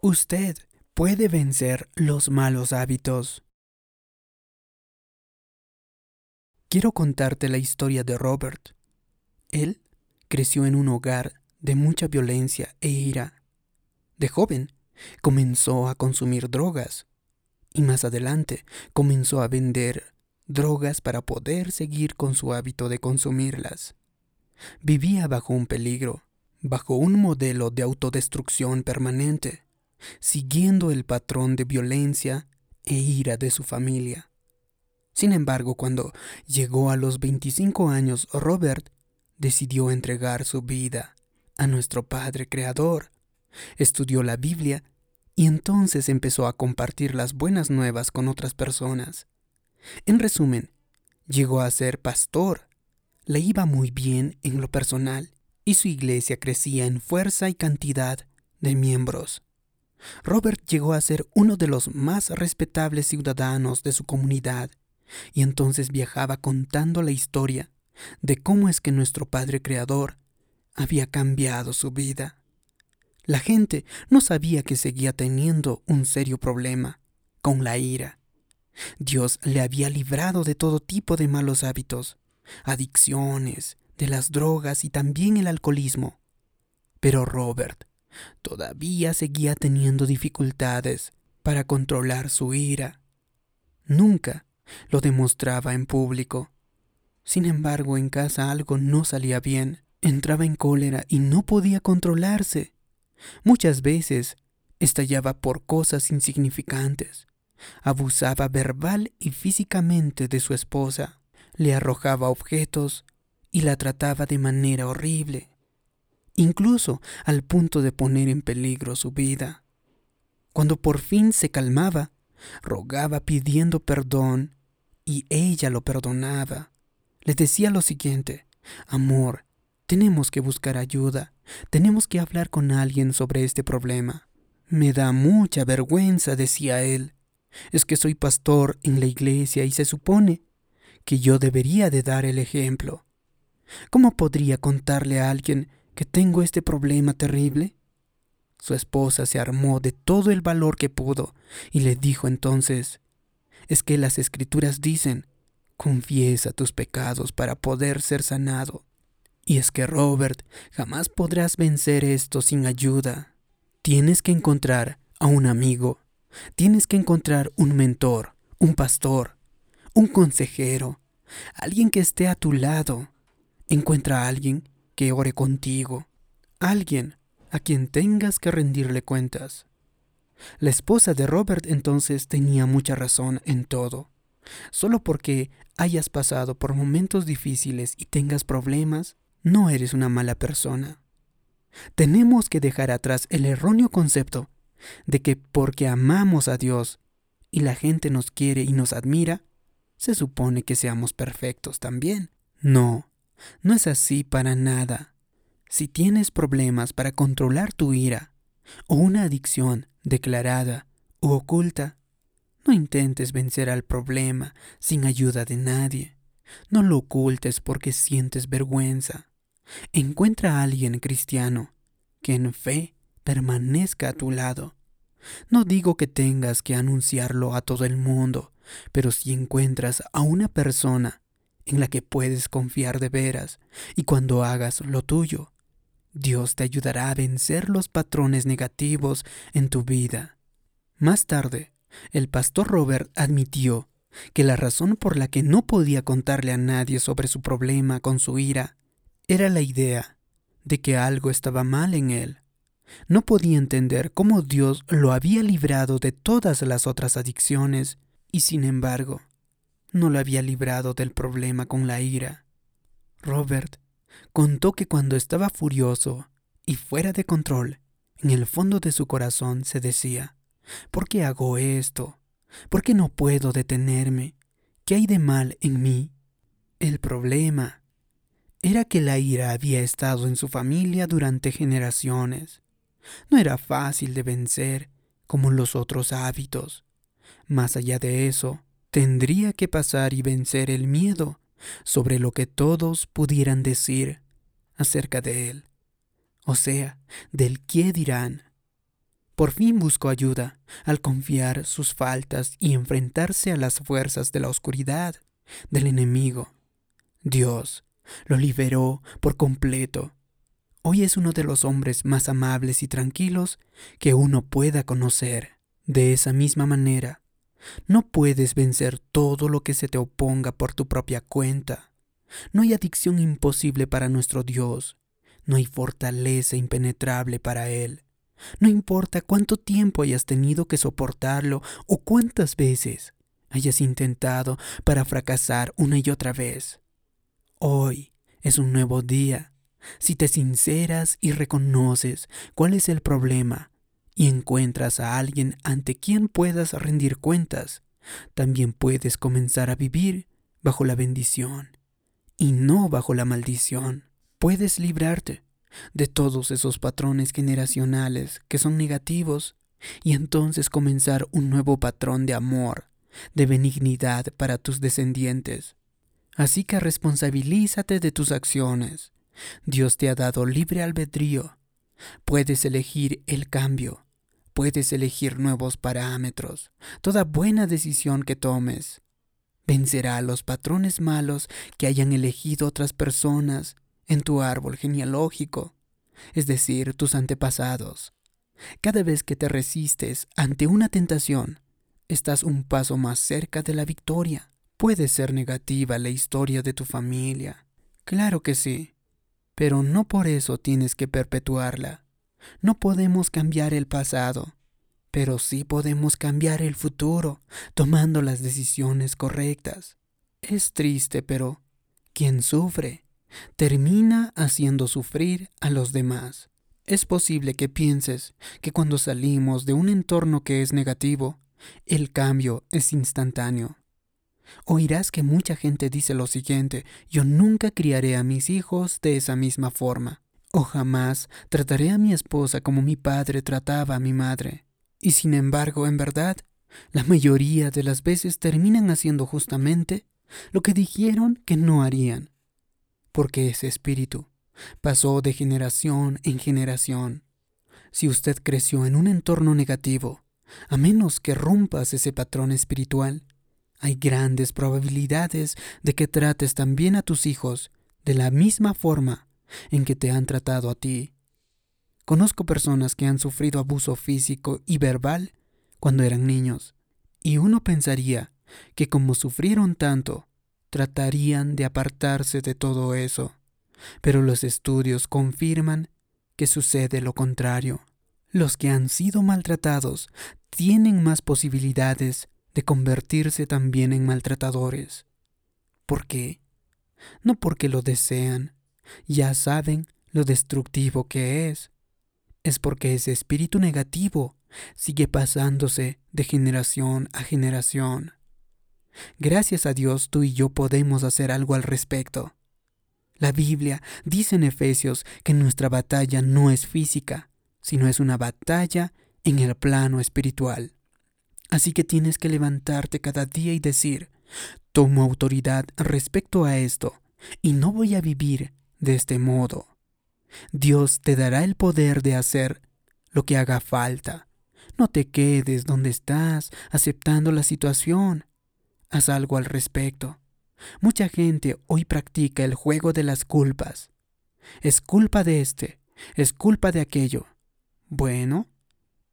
Usted puede vencer los malos hábitos. Quiero contarte la historia de Robert. Él creció en un hogar de mucha violencia e ira. De joven, comenzó a consumir drogas y más adelante comenzó a vender drogas para poder seguir con su hábito de consumirlas. Vivía bajo un peligro, bajo un modelo de autodestrucción permanente siguiendo el patrón de violencia e ira de su familia. Sin embargo, cuando llegó a los 25 años, Robert decidió entregar su vida a nuestro Padre Creador. Estudió la Biblia y entonces empezó a compartir las buenas nuevas con otras personas. En resumen, llegó a ser pastor. Le iba muy bien en lo personal y su iglesia crecía en fuerza y cantidad de miembros. Robert llegó a ser uno de los más respetables ciudadanos de su comunidad, y entonces viajaba contando la historia de cómo es que nuestro Padre Creador había cambiado su vida. La gente no sabía que seguía teniendo un serio problema con la ira. Dios le había librado de todo tipo de malos hábitos, adicciones, de las drogas y también el alcoholismo. Pero Robert todavía seguía teniendo dificultades para controlar su ira. Nunca lo demostraba en público. Sin embargo, en casa algo no salía bien. Entraba en cólera y no podía controlarse. Muchas veces estallaba por cosas insignificantes. Abusaba verbal y físicamente de su esposa. Le arrojaba objetos y la trataba de manera horrible incluso al punto de poner en peligro su vida. Cuando por fin se calmaba, rogaba pidiendo perdón y ella lo perdonaba. Le decía lo siguiente, amor, tenemos que buscar ayuda, tenemos que hablar con alguien sobre este problema. Me da mucha vergüenza, decía él. Es que soy pastor en la iglesia y se supone que yo debería de dar el ejemplo. ¿Cómo podría contarle a alguien que tengo este problema terrible? Su esposa se armó de todo el valor que pudo y le dijo entonces, es que las escrituras dicen, confiesa tus pecados para poder ser sanado. Y es que Robert, jamás podrás vencer esto sin ayuda. Tienes que encontrar a un amigo, tienes que encontrar un mentor, un pastor, un consejero, alguien que esté a tu lado. Encuentra a alguien que ore contigo, alguien a quien tengas que rendirle cuentas. La esposa de Robert entonces tenía mucha razón en todo. Solo porque hayas pasado por momentos difíciles y tengas problemas, no eres una mala persona. Tenemos que dejar atrás el erróneo concepto de que porque amamos a Dios y la gente nos quiere y nos admira, se supone que seamos perfectos también. No, no es así para nada. Si tienes problemas para controlar tu ira o una adicción declarada u oculta, no intentes vencer al problema sin ayuda de nadie. No lo ocultes porque sientes vergüenza. Encuentra a alguien cristiano que en fe permanezca a tu lado. No digo que tengas que anunciarlo a todo el mundo, pero si encuentras a una persona en la que puedes confiar de veras, y cuando hagas lo tuyo, Dios te ayudará a vencer los patrones negativos en tu vida. Más tarde, el pastor Robert admitió que la razón por la que no podía contarle a nadie sobre su problema con su ira era la idea de que algo estaba mal en él. No podía entender cómo Dios lo había librado de todas las otras adicciones y sin embargo no lo había librado del problema con la ira. Robert contó que cuando estaba furioso y fuera de control, en el fondo de su corazón se decía, ¿por qué hago esto? ¿Por qué no puedo detenerme? ¿Qué hay de mal en mí? El problema era que la ira había estado en su familia durante generaciones. No era fácil de vencer como los otros hábitos. Más allá de eso, tendría que pasar y vencer el miedo sobre lo que todos pudieran decir acerca de él, o sea, del qué dirán. por fin buscó ayuda al confiar sus faltas y enfrentarse a las fuerzas de la oscuridad del enemigo. Dios lo liberó por completo. Hoy es uno de los hombres más amables y tranquilos que uno pueda conocer. De esa misma manera, no puedes vencer todo lo que se te oponga por tu propia cuenta. No hay adicción imposible para nuestro Dios. No hay fortaleza impenetrable para Él. No importa cuánto tiempo hayas tenido que soportarlo o cuántas veces hayas intentado para fracasar una y otra vez. Hoy es un nuevo día. Si te sinceras y reconoces cuál es el problema y encuentras a alguien ante quien puedas rendir cuentas, también puedes comenzar a vivir bajo la bendición y no bajo la maldición. Puedes librarte de todos esos patrones generacionales que son negativos y entonces comenzar un nuevo patrón de amor, de benignidad para tus descendientes. Así que responsabilízate de tus acciones. Dios te ha dado libre albedrío. Puedes elegir el cambio. Puedes elegir nuevos parámetros. Toda buena decisión que tomes vencerá a los patrones malos que hayan elegido otras personas en tu árbol genealógico, es decir, tus antepasados. Cada vez que te resistes ante una tentación, estás un paso más cerca de la victoria. Puede ser negativa la historia de tu familia. Claro que sí, pero no por eso tienes que perpetuarla. No podemos cambiar el pasado, pero sí podemos cambiar el futuro tomando las decisiones correctas. Es triste, pero quien sufre termina haciendo sufrir a los demás. Es posible que pienses que cuando salimos de un entorno que es negativo, el cambio es instantáneo. Oirás que mucha gente dice lo siguiente, yo nunca criaré a mis hijos de esa misma forma, o jamás trataré a mi esposa como mi padre trataba a mi madre. Y sin embargo, en verdad, la mayoría de las veces terminan haciendo justamente lo que dijeron que no harían, porque ese espíritu pasó de generación en generación. Si usted creció en un entorno negativo, a menos que rompas ese patrón espiritual, hay grandes probabilidades de que trates también a tus hijos de la misma forma en que te han tratado a ti. Conozco personas que han sufrido abuso físico y verbal cuando eran niños, y uno pensaría que como sufrieron tanto, tratarían de apartarse de todo eso, pero los estudios confirman que sucede lo contrario. Los que han sido maltratados tienen más posibilidades de convertirse también en maltratadores. ¿Por qué? No porque lo desean, ya saben lo destructivo que es. Es porque ese espíritu negativo sigue pasándose de generación a generación. Gracias a Dios tú y yo podemos hacer algo al respecto. La Biblia dice en Efesios que nuestra batalla no es física, sino es una batalla en el plano espiritual. Así que tienes que levantarte cada día y decir, tomo autoridad respecto a esto y no voy a vivir de este modo. Dios te dará el poder de hacer lo que haga falta. No te quedes donde estás aceptando la situación. Haz algo al respecto. Mucha gente hoy practica el juego de las culpas. Es culpa de este, es culpa de aquello. Bueno,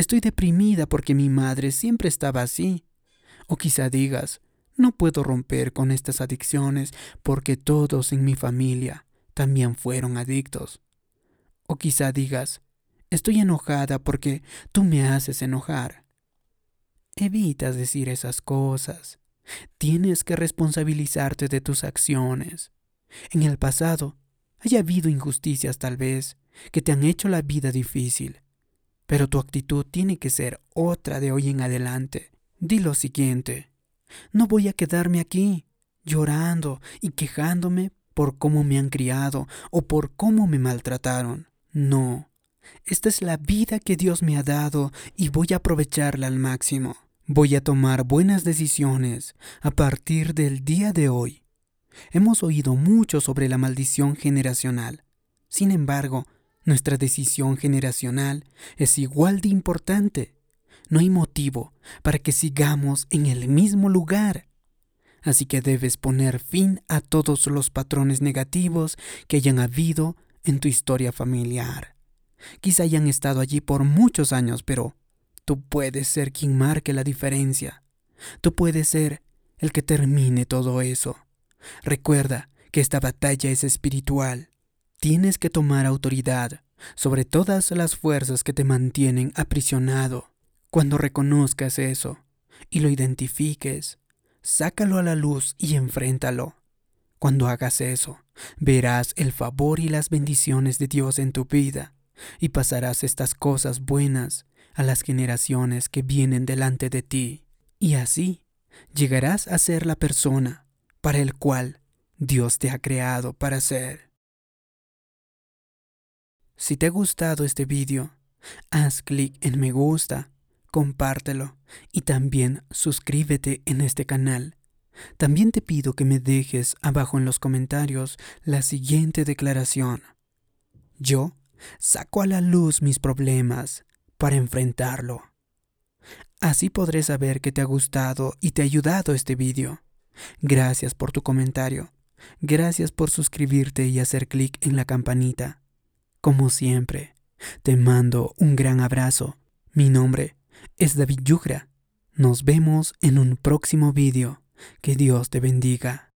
Estoy deprimida porque mi madre siempre estaba así. O quizá digas, no puedo romper con estas adicciones porque todos en mi familia también fueron adictos. O quizá digas, estoy enojada porque tú me haces enojar. Evitas decir esas cosas. Tienes que responsabilizarte de tus acciones. En el pasado, haya habido injusticias tal vez que te han hecho la vida difícil. Pero tu actitud tiene que ser otra de hoy en adelante. Di lo siguiente. No voy a quedarme aquí llorando y quejándome por cómo me han criado o por cómo me maltrataron. No. Esta es la vida que Dios me ha dado y voy a aprovecharla al máximo. Voy a tomar buenas decisiones a partir del día de hoy. Hemos oído mucho sobre la maldición generacional. Sin embargo, Nuestra decisión generacional es igual de importante. No hay motivo para que sigamos en el mismo lugar. Así que debes poner fin a todos los patrones negativos que hayan habido en tu historia familiar. Quizá hayan estado allí por muchos años, pero tú puedes ser quien marque la diferencia. Tú puedes ser el que termine todo eso. Recuerda que esta batalla es espiritual. Tienes que tomar autoridad sobre todas las fuerzas que te mantienen aprisionado. Cuando reconozcas eso y lo identifiques, sácalo a la luz y enfréntalo. Cuando hagas eso, verás el favor y las bendiciones de Dios en tu vida y pasarás estas cosas buenas a las generaciones que vienen delante de ti. Y así llegarás a ser la persona para el cual Dios te ha creado para ser. Si te ha gustado este vídeo, haz clic en me gusta, compártelo y también suscríbete en este canal. También te pido que me dejes abajo en los comentarios la siguiente declaración. Yo saco a la luz mis problemas para enfrentarlo. Así podré saber que te ha gustado y te ha ayudado este vídeo. Gracias por tu comentario. Gracias por suscribirte y hacer clic en la campanita. Como siempre, te mando un gran abrazo. Mi nombre es David Yugra. Nos vemos en un próximo vídeo. Que Dios te bendiga.